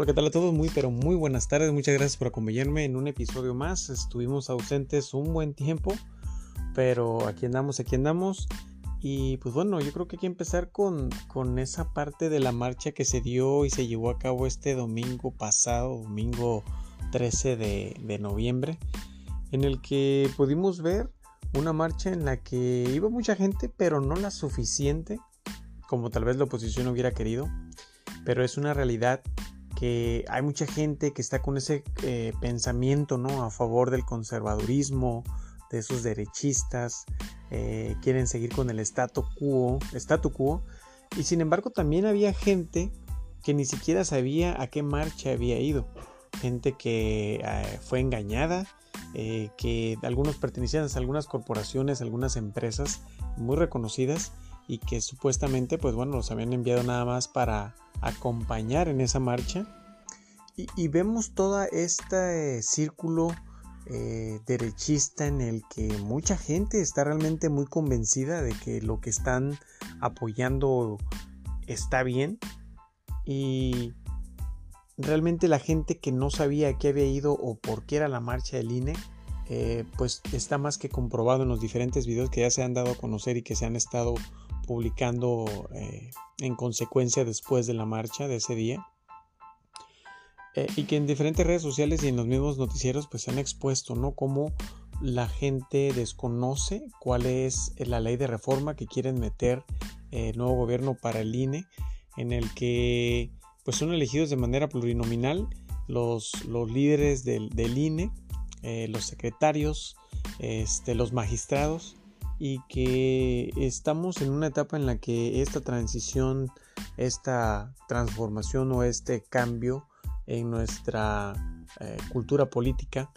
Hola, ¿qué tal a todos? Muy, pero muy buenas tardes. Muchas gracias por acompañarme en un episodio más. Estuvimos ausentes un buen tiempo, pero aquí andamos, aquí andamos. Y pues bueno, yo creo que hay que empezar con, con esa parte de la marcha que se dio y se llevó a cabo este domingo pasado, domingo 13 de, de noviembre, en el que pudimos ver una marcha en la que iba mucha gente, pero no la suficiente como tal vez la oposición hubiera querido, pero es una realidad que hay mucha gente que está con ese eh, pensamiento ¿no? a favor del conservadurismo, de esos derechistas, eh, quieren seguir con el statu quo, statu quo, y sin embargo también había gente que ni siquiera sabía a qué marcha había ido, gente que eh, fue engañada, que algunos pertenecían a algunas corporaciones, algunas empresas muy reconocidas, y que supuestamente pues bueno los habían enviado nada más para acompañar en esa marcha y, vemos todo este círculo eh, derechista en el que mucha gente está realmente muy convencida de que lo que están apoyando está bien y realmente la gente que no sabía qué había ido o por qué era la marcha del INE eh, pues está más que comprobado en los diferentes videos que ya se han dado a conocer y que se han estado publicando eh, en consecuencia después de la marcha de ese día. Eh, y que en diferentes redes sociales y en los mismos noticieros pues se han expuesto, ¿no? Cómo la gente desconoce cuál es la ley de reforma que quieren meter eh, el nuevo gobierno para el INE, en el que pues son elegidos de manera plurinominal los, los líderes del, INE, los secretarios, este, los magistrados y que estamos en una etapa en la que esta transición, esta transformación o este cambio en nuestra eh, cultura política,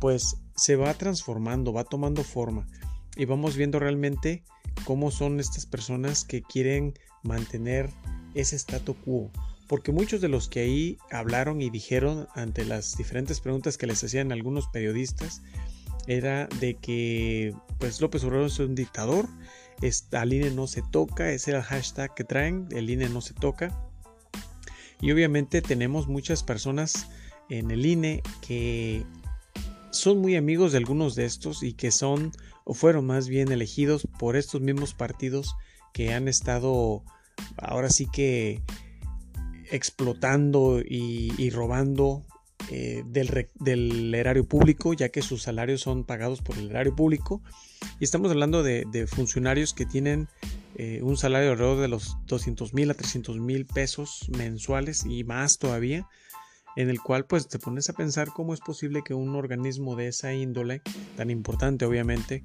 pues se va transformando, va tomando forma y vamos viendo realmente cómo son estas personas que quieren mantener ese statu quo. Porque muchos de los que ahí hablaron y dijeron ante las diferentes preguntas que les hacían algunos periodistas, era de que pues López Obrador es un dictador, el INE no se toca, ese era el hashtag que traen, el INE no se toca. Y obviamente tenemos muchas personas en el INE que son muy amigos de algunos de estos y que son o fueron más bien elegidos por estos mismos partidos que han estado ahora sí que explotando y robando eh, del, erario público, ya que sus salarios son pagados por el erario público. Y estamos hablando de, funcionarios que tienen eh, un salario alrededor de los 200 mil a 300 mil pesos mensuales y más todavía, en el cual pues te pones a pensar cómo es posible que un organismo de esa índole, tan importante obviamente,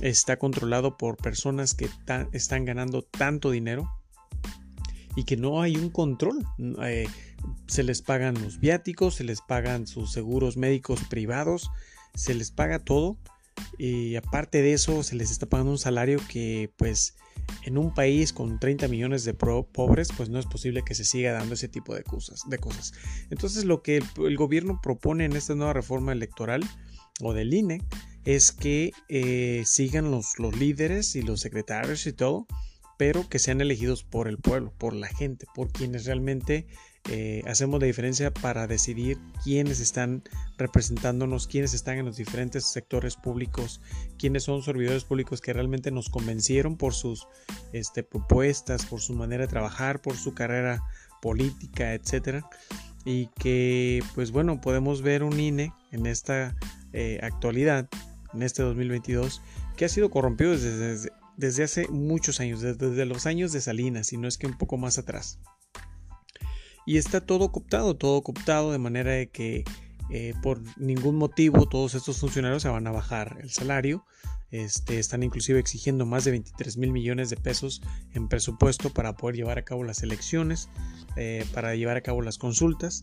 está controlado por personas que están ganando tanto dinero y que no hay un control. Eh, se les pagan los viáticos, se les pagan sus seguros médicos privados, se les paga todo y aparte de eso se les está pagando un salario que pues en un país con 30 millones de pobres pues no es posible que se siga dando ese tipo de cosas. De cosas. Entonces lo que el, gobierno propone en esta nueva reforma electoral o del INE es que eh, sigan los, los líderes y los secretarios y todo pero que sean elegidos por el pueblo, por la gente, por quienes realmente eh, hacemos la diferencia para decidir quiénes están representándonos, quiénes están en los diferentes sectores públicos, quiénes son servidores públicos que realmente nos convencieron por sus este, propuestas, por su manera de trabajar, por su carrera política, etcétera. Y que, pues bueno, podemos ver un INE en esta eh, actualidad, en este 2022, que ha sido corrompido desde, desde hace muchos años, desde, los años de Salinas, si no es que un poco más atrás. Y está todo cooptado, todo cooptado de manera de que eh, por ningún motivo todos estos funcionarios se van a bajar el salario. Este, están inclusive exigiendo más de 23 mil millones de pesos en presupuesto para poder llevar a cabo las elecciones, eh, para llevar a cabo las consultas.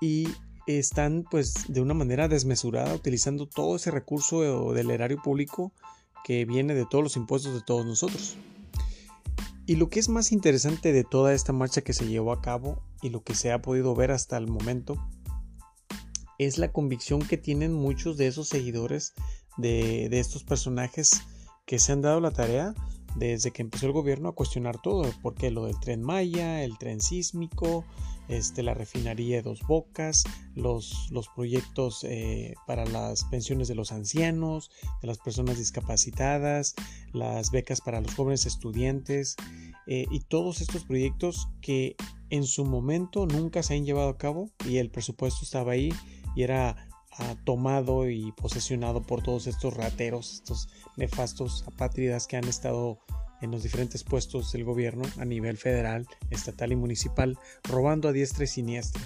Y están pues de una manera desmesurada utilizando todo ese recurso del erario público que viene de todos los impuestos de todos nosotros. Y lo que es más interesante de toda esta marcha que se llevó a cabo y lo que se ha podido ver hasta el momento es la convicción que tienen muchos de esos seguidores de, estos personajes que se han dado la tarea desde que empezó el gobierno a cuestionar todo, porque lo del tren Maya, el tren sísmico, este, la refinería de dos bocas, los, los proyectos eh, para las pensiones de los ancianos, de las personas discapacitadas, las becas para los jóvenes estudiantes eh, y todos estos proyectos que en su momento nunca se han llevado a cabo y el presupuesto estaba ahí y era ah, tomado y posesionado por todos estos rateros, estos nefastos apátridas que han estado en los diferentes puestos del gobierno a nivel federal, estatal y municipal, robando a diestra y siniestra.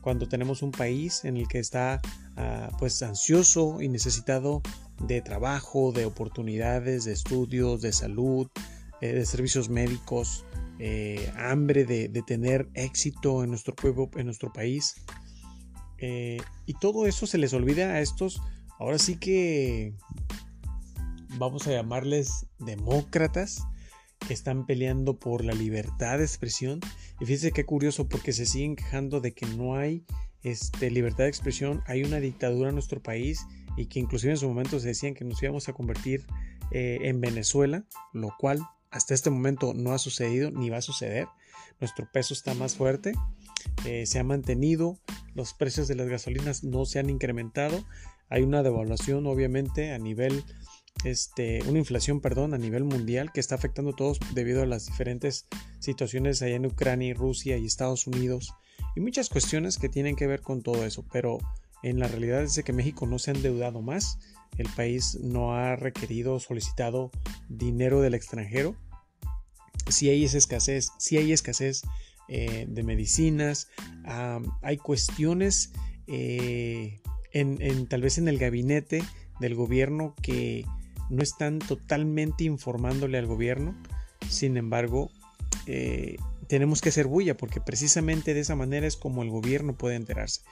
Cuando tenemos un país en el que está ah, pues ansioso y necesitado de trabajo, de oportunidades, de estudios, de salud, eh, de servicios médicos, eh, hambre de, tener éxito en nuestro pueblo, en nuestro país. Eh, y todo eso se les olvida a estos, ahora sí que vamos a llamarles demócratas, que están peleando por la libertad de expresión. Y fíjense qué curioso porque se siguen quejando de que no hay este, libertad de expresión, hay una dictadura en nuestro país y que inclusive en su momento se decían que nos íbamos a convertir eh, en Venezuela, lo cual hasta este momento no ha sucedido ni va a suceder. Nuestro peso está más fuerte, eh, se ha mantenido, los precios de las gasolinas no se han incrementado, hay una devaluación obviamente a nivel este, una inflación, perdón, a nivel mundial que está afectando a todos debido a las diferentes situaciones allá en Ucrania Rusia y Estados Unidos y muchas cuestiones que tienen que ver con todo eso, pero en la realidad es que México no se ha endeudado más, el país no ha requerido, solicitado dinero del extranjero, si hay esa escasez, si hay escasez eh, de medicinas, hay cuestiones eh, en, tal vez en el gabinete del gobierno que no están totalmente informándole al gobierno. Sin embargo, eh, tenemos que hacer bulla porque precisamente de esa manera es como el gobierno puede enterarse.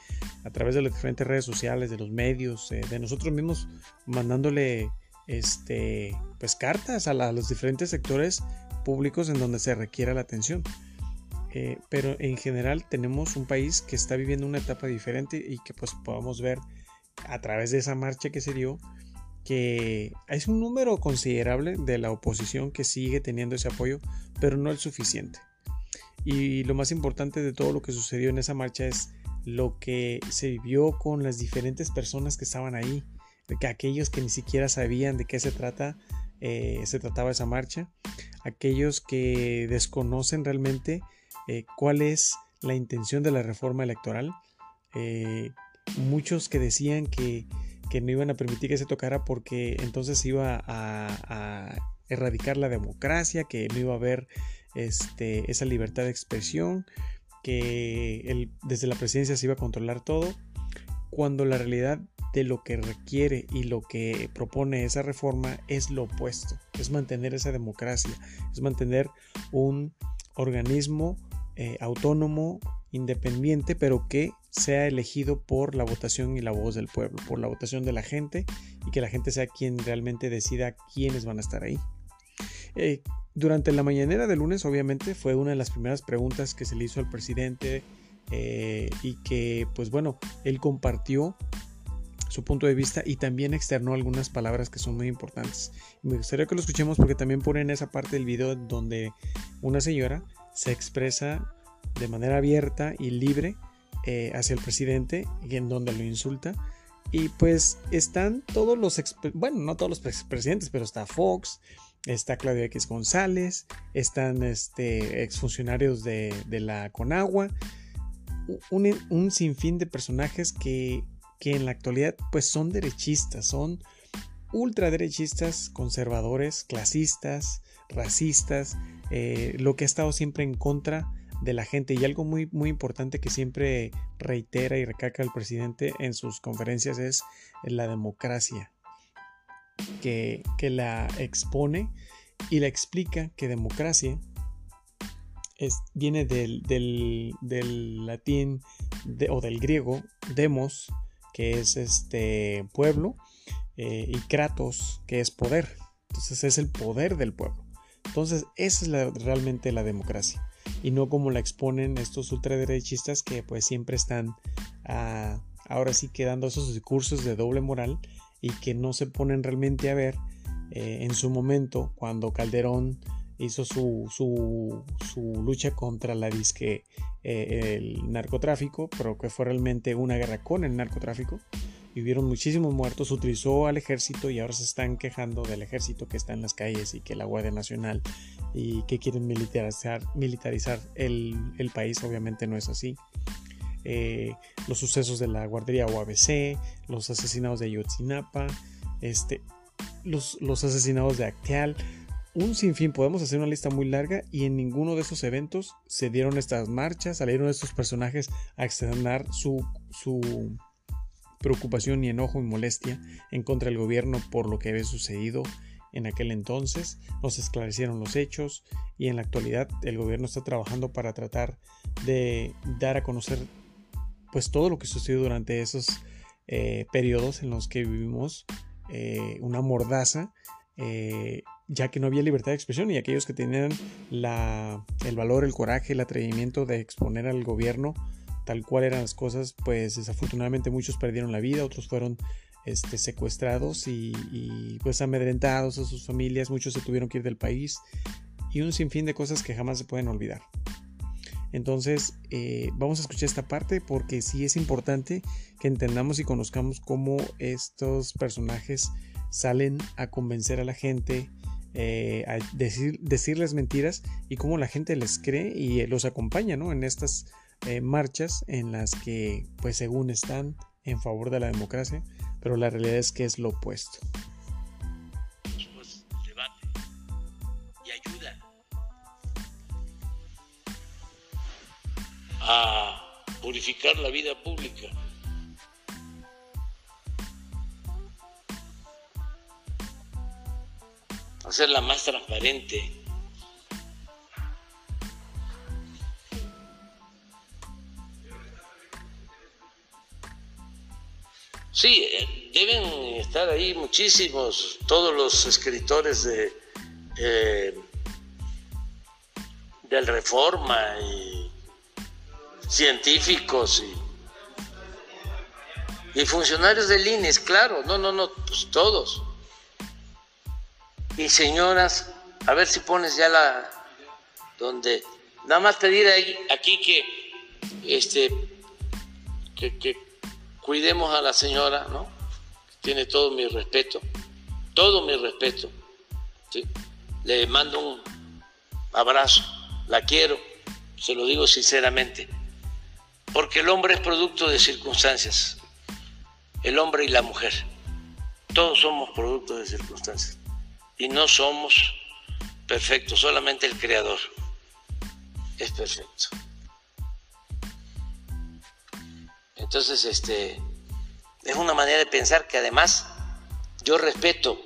A través de las diferentes redes sociales, de los medios, de nosotros mismos mandándole este, pues, cartas a, los diferentes sectores públicos en donde se requiera la atención. Eh, pero en general tenemos un país que está viviendo una etapa diferente y que pues podamos ver a través de esa marcha que se dio que es un número considerable de la oposición que sigue teniendo ese apoyo, pero no el suficiente. Y lo más importante de todo lo que sucedió en esa marcha es lo que se vivió con las diferentes personas que estaban ahí, que aquellos que ni siquiera sabían de qué se trata, eh, se trataba esa marcha, aquellos que desconocen realmente eh, cuál es la intención de la reforma electoral, eh, muchos que decían que que no iban a permitir que se tocara porque entonces iba a, erradicar la democracia, que no iba a haber este, esa libertad de expresión, que desde la presidencia se iba a controlar todo, cuando la realidad de lo que requiere y lo que propone esa reforma es lo opuesto, es mantener esa democracia, es mantener un organismo eh, autónomo, independiente, pero que sea elegido por la votación y la voz del pueblo, por la votación de la gente y que la gente sea quien realmente decida quiénes van a estar ahí. Eh, durante la mañanera de lunes, obviamente, fue una de las primeras preguntas que se le hizo al presidente eh, y que, pues bueno, él compartió su punto de vista y también externó algunas palabras que son muy importantes. Me gustaría que lo escuchemos porque también ponen esa parte del video donde una señora se expresa de manera abierta y libre eh, hacia el presidente y en donde lo insulta. Y pues están todos los, bueno, no todos los presidentes, pero está Fox, está Claudio X González, están este, exfuncionarios de, de la Conagua, un, un, sinfín de personajes que, que en la actualidad pues son derechistas, son ultraderechistas, conservadores, clasistas, racistas, eh, lo que ha estado siempre en contra de la gente. Y algo muy, muy importante que siempre reitera y recalca el presidente en sus conferencias es la democracia, que, la expone y la explica que democracia es, viene del, del, latín o del griego demos, que es este pueblo, eh, y kratos, que es poder. Entonces es el poder del pueblo. Entonces esa es realmente la democracia y no como la exponen estos ultraderechistas que pues siempre están ah, ahora sí quedando esos discursos de doble moral y que no se ponen realmente a ver eh, en su momento, cuando Calderón hizo su, su, su lucha contra la disque eh, el narcotráfico, pero que fue realmente una guerra con el narcotráfico. Y muchísimos muertos, utilizó al ejército y ahora se están quejando del ejército que está en las calles y que la Guardia Nacional y que quieren militarizar, militarizar el, el país, obviamente no es así. Eh, los sucesos de la guardería OABC, los asesinados de Ayotzinapa, este, los, los asesinados de Acteal, un sinfín, podemos hacer una lista muy larga y en ninguno de esos eventos se dieron estas marchas, salieron estos personajes a externar su, su preocupación y enojo y molestia en contra del gobierno por lo que había sucedido en aquel entonces, nos esclarecieron los hechos y en la actualidad el gobierno está trabajando para tratar de dar a conocer pues todo lo que sucedió durante esos eh, periodos en los que vivimos eh, una mordaza eh, ya que no había libertad de expresión y aquellos que tenían el valor, el coraje, el atrevimiento de exponer al gobierno tal cual eran las cosas, pues desafortunadamente muchos perdieron la vida, otros fueron este, secuestrados y, pues amedrentados a sus familias, muchos se tuvieron que ir del país y un sinfín de cosas que jamás se pueden olvidar. Entonces, eh, vamos a escuchar esta parte porque sí es importante que entendamos y conozcamos cómo estos personajes salen a convencer a la gente, eh, a decir, decirles mentiras y cómo la gente les cree y los acompaña ¿no? en estas eh, marchas en las que, pues según están en favor de la democracia, pero la realidad es que es lo opuesto. Pues, debate y ayuda a purificar la vida pública. hacerla más transparente. Sí, eh, deben estar ahí muchísimos, todos los escritores de eh, del Reforma y científicos y, y funcionarios del INES, claro, no, no, no, pues todos. Y señoras, a ver si pones ya la donde nada más pedir aquí que este que, cuidemos a la señora, ¿no? Tiene todo mi respeto, todo mi respeto. Le mando un abrazo, la quiero, se lo digo sinceramente, porque el hombre es producto de circunstancias, el hombre y la mujer, todos somos productos de circunstancias y no somos perfectos, solamente el Creador es perfecto. Entonces, este es una manera de pensar que además yo respeto,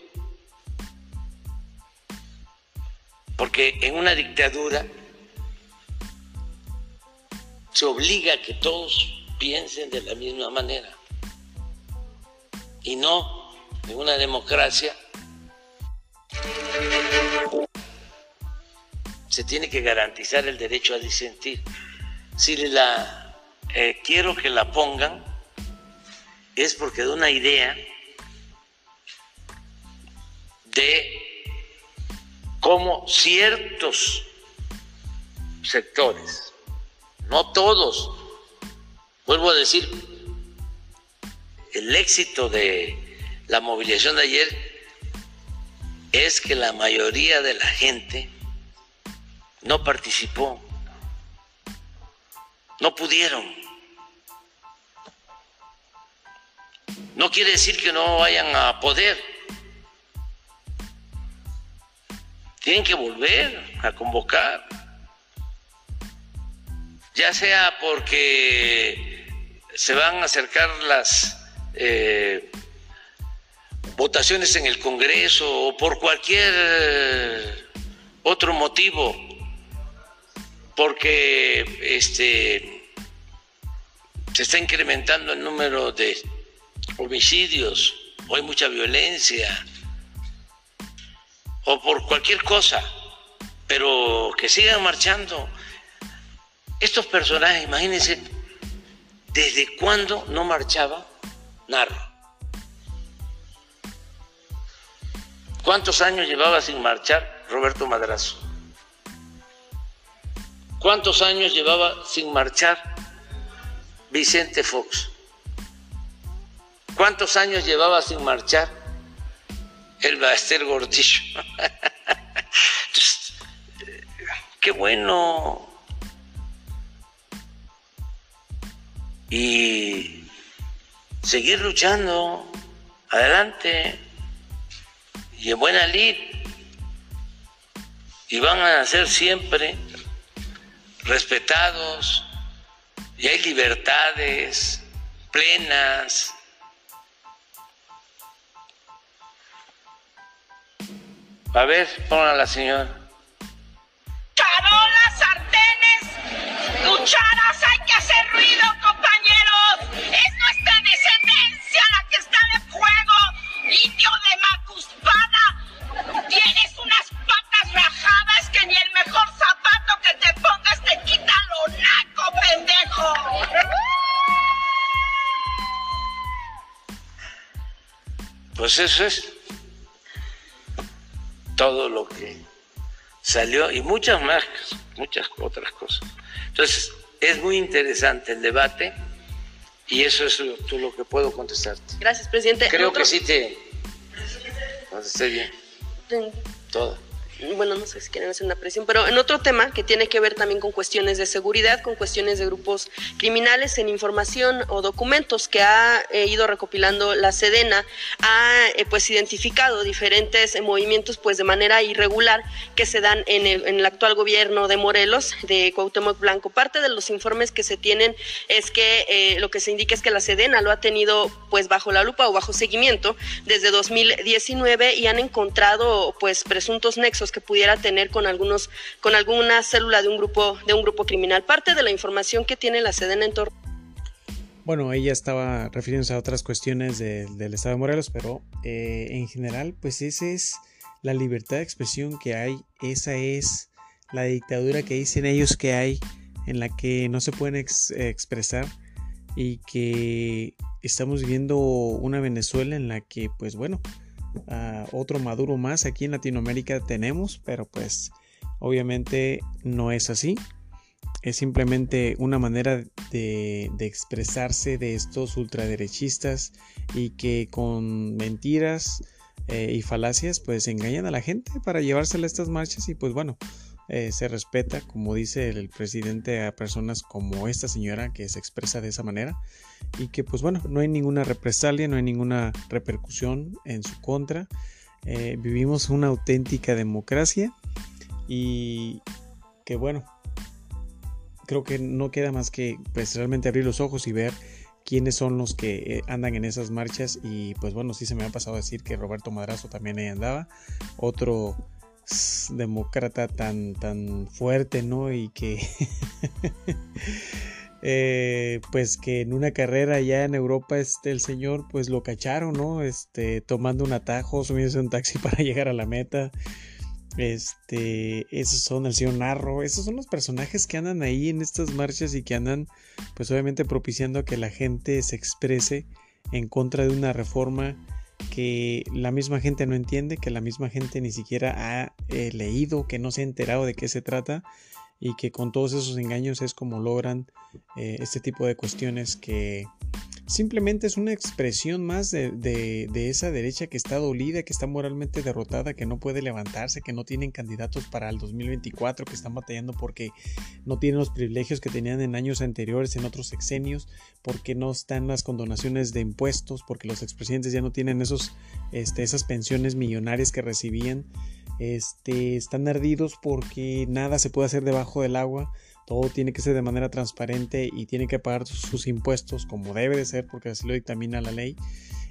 porque en una dictadura se obliga a que todos piensen de la misma manera y no en una democracia se tiene que garantizar el derecho a disentir. Si la eh, quiero que la pongan, es porque de una idea de cómo ciertos sectores, no todos, vuelvo a decir, el éxito de la movilización de ayer es que la mayoría de la gente no participó, no pudieron. No quiere decir que no vayan a poder. Tienen que volver a convocar, ya sea porque se van a acercar las eh, votaciones en el Congreso o por cualquier otro motivo porque este, se está incrementando el número de homicidios, o hay mucha violencia, o por cualquier cosa, pero que sigan marchando. Estos personajes, imagínense, ¿desde cuándo no marchaba Narro? ¿Cuántos años llevaba sin marchar Roberto Madrazo? ¿Cuántos años llevaba sin marchar Vicente Fox? ¿Cuántos años llevaba sin marchar el Baester Gordillo? qué bueno. Y seguir luchando, adelante, y en buena lid. Y van a ser siempre respetados, y hay libertades plenas. A ver, pongan a la señora. Carolas, sartenes, cucharas, hay que hacer ruido, compañeros. Es nuestra descendencia la que está de fuego. Indio de Macuspada, tienes unas patas rajadas que ni el mejor zapato que te pongas te quita lo naco, pendejo. Pues eso es todo lo que salió y muchas más, muchas otras cosas. Entonces, es muy interesante el debate y eso es lo, lo que puedo contestarte. Gracias, presidente. Creo que sí te contesté bien. Todo bueno, no sé si quieren hacer una presión, pero en otro tema que tiene que ver también con cuestiones de seguridad, con cuestiones de grupos criminales, en información o documentos que ha eh, ido recopilando la Sedena, ha eh, pues identificado diferentes eh, movimientos pues de manera irregular que se dan en el, actual gobierno de Morelos, de Cuauhtémoc Blanco. Parte de los informes que se tienen es que lo que se indica es que la Sedena lo ha tenido pues bajo la lupa o bajo seguimiento desde 2019 y han encontrado pues presuntos nexos que pudiera tener con algunos, con alguna célula de un grupo, de un grupo criminal. Parte de la información que tiene la Sedena en torno. Bueno, ella estaba refiriéndose a otras cuestiones del Estado de Morelos, pero eh, en general, pues esa es la libertad de expresión que hay, esa es la dictadura que dicen ellos que hay, en la que no se pueden expresar y que estamos viviendo una Venezuela en la que, pues bueno, otro Maduro más aquí en Latinoamérica tenemos, pero pues obviamente no es así. Es simplemente una manera de, expresarse de estos ultraderechistas y que con mentiras eh, y falacias pues engañan a la gente para llevársela a estas marchas y pues bueno, eh, se respeta, como dice el presidente, a personas como esta señora que se expresa de esa manera y que pues bueno, no hay ninguna represalia, no hay ninguna repercusión en su contra. Eh, vivimos una auténtica democracia y que bueno, creo que no queda más que pues realmente abrir los ojos y ver quiénes son los que eh, andan en esas marchas y pues bueno, sí se me ha pasado decir que Roberto Madrazo también ahí andaba, otro demócrata tan, tan fuerte, ¿no? Y que, eh, pues que en una carrera ya en Europa, este, el señor, pues lo cacharon, ¿no? Este, tomando un atajo, subiéndose un taxi para llegar a la meta. Este, esos son el señor Narro, esos son los personajes que andan ahí en estas marchas y que andan, pues obviamente propiciando a que la gente se exprese en contra de una reforma que la misma gente no entiende, que la misma gente ni siquiera ha eh, leído, que no se ha enterado de qué se trata y que con todos esos engaños es como logran eh, este tipo de cuestiones que simplemente es una expresión más de, esa derecha que está dolida, que está moralmente derrotada, que no puede levantarse, que no tienen candidatos para el 2024, que están batallando porque no tienen los privilegios que tenían en años anteriores, en otros sexenios, porque no están las condonaciones de impuestos, porque los expresidentes ya no tienen esos, este, esas pensiones millonarias que recibían. Este, están ardidos porque nada se puede hacer debajo del agua todo tiene que ser de manera transparente y tiene que pagar sus impuestos como debe de ser porque así lo dictamina la ley.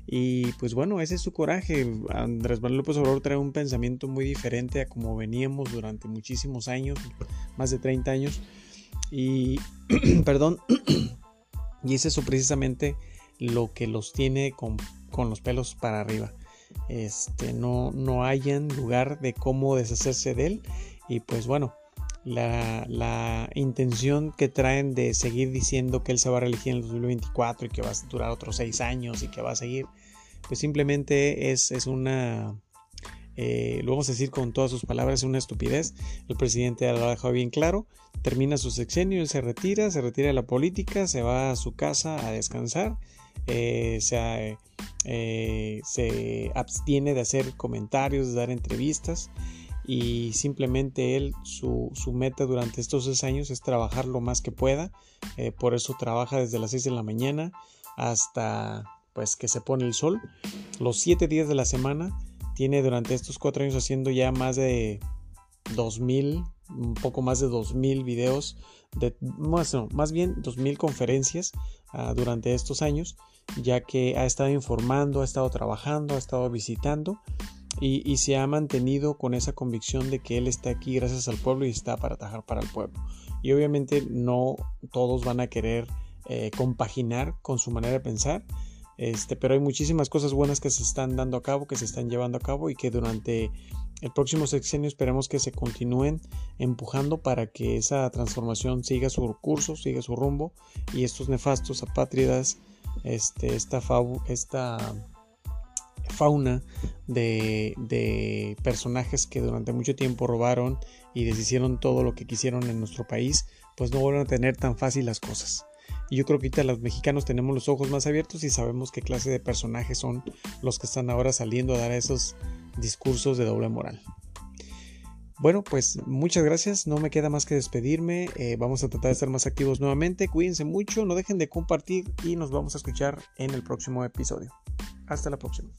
Y pues bueno, ese es su coraje. Andrés Manuel López Obrador trae un pensamiento muy diferente a como veníamos durante muchísimos años, más de 30 años. Y, perdón, y es eso precisamente lo que los tiene con, con los pelos para arriba. Este, no, no hayan lugar de cómo deshacerse de él. Y pues bueno, la, intención que traen de seguir diciendo que él se va a reelegir en el 2024 y que va a durar otros seis años y que va a seguir, pues simplemente es, es una eh, lo vamos a decir con todas sus palabras, es una estupidez. El presidente lo ha dejado bien claro. Termina su sexenio, él se retira, se retira de la política, se va a su casa a descansar, eh, se, eh, se abstiene de hacer comentarios, de dar entrevistas y simplemente él, su, su, meta durante estos seis años es trabajar lo más que pueda. por eso trabaja desde las 6 de la mañana hasta pues que se pone el sol. Los siete días de la semana tiene durante estos cuatro años haciendo ya más de 2000, un poco más de 2000 videos, de, más, no, más bien 2000 conferencias uh, durante estos años, ya que ha estado informando, ha estado trabajando, ha estado visitando y, se ha mantenido con esa convicción de que él está aquí gracias al pueblo y está para atajar para el pueblo. Y obviamente no todos van a querer eh, compaginar con su manera de pensar este, pero hay muchísimas cosas buenas que se están dando a cabo, que se están llevando a cabo y que durante el próximo sexenio esperemos que se continúen empujando para que esa transformación siga su curso, siga su rumbo y estos nefastos apátridas, este, esta, esta fauna de, personajes que durante mucho tiempo robaron y deshicieron todo lo que quisieron en nuestro país, pues no vuelvan a tener tan fácil las cosas. Y yo creo que ahorita los mexicanos tenemos los ojos más abiertos y sabemos qué clase de personajes son los que están ahora saliendo a dar esos discursos de doble moral. Bueno, pues muchas gracias. No me queda más que despedirme. Eh, vamos a tratar de estar más activos nuevamente. Cuídense mucho, no dejen de compartir y nos vamos a escuchar en el próximo episodio. Hasta la próxima.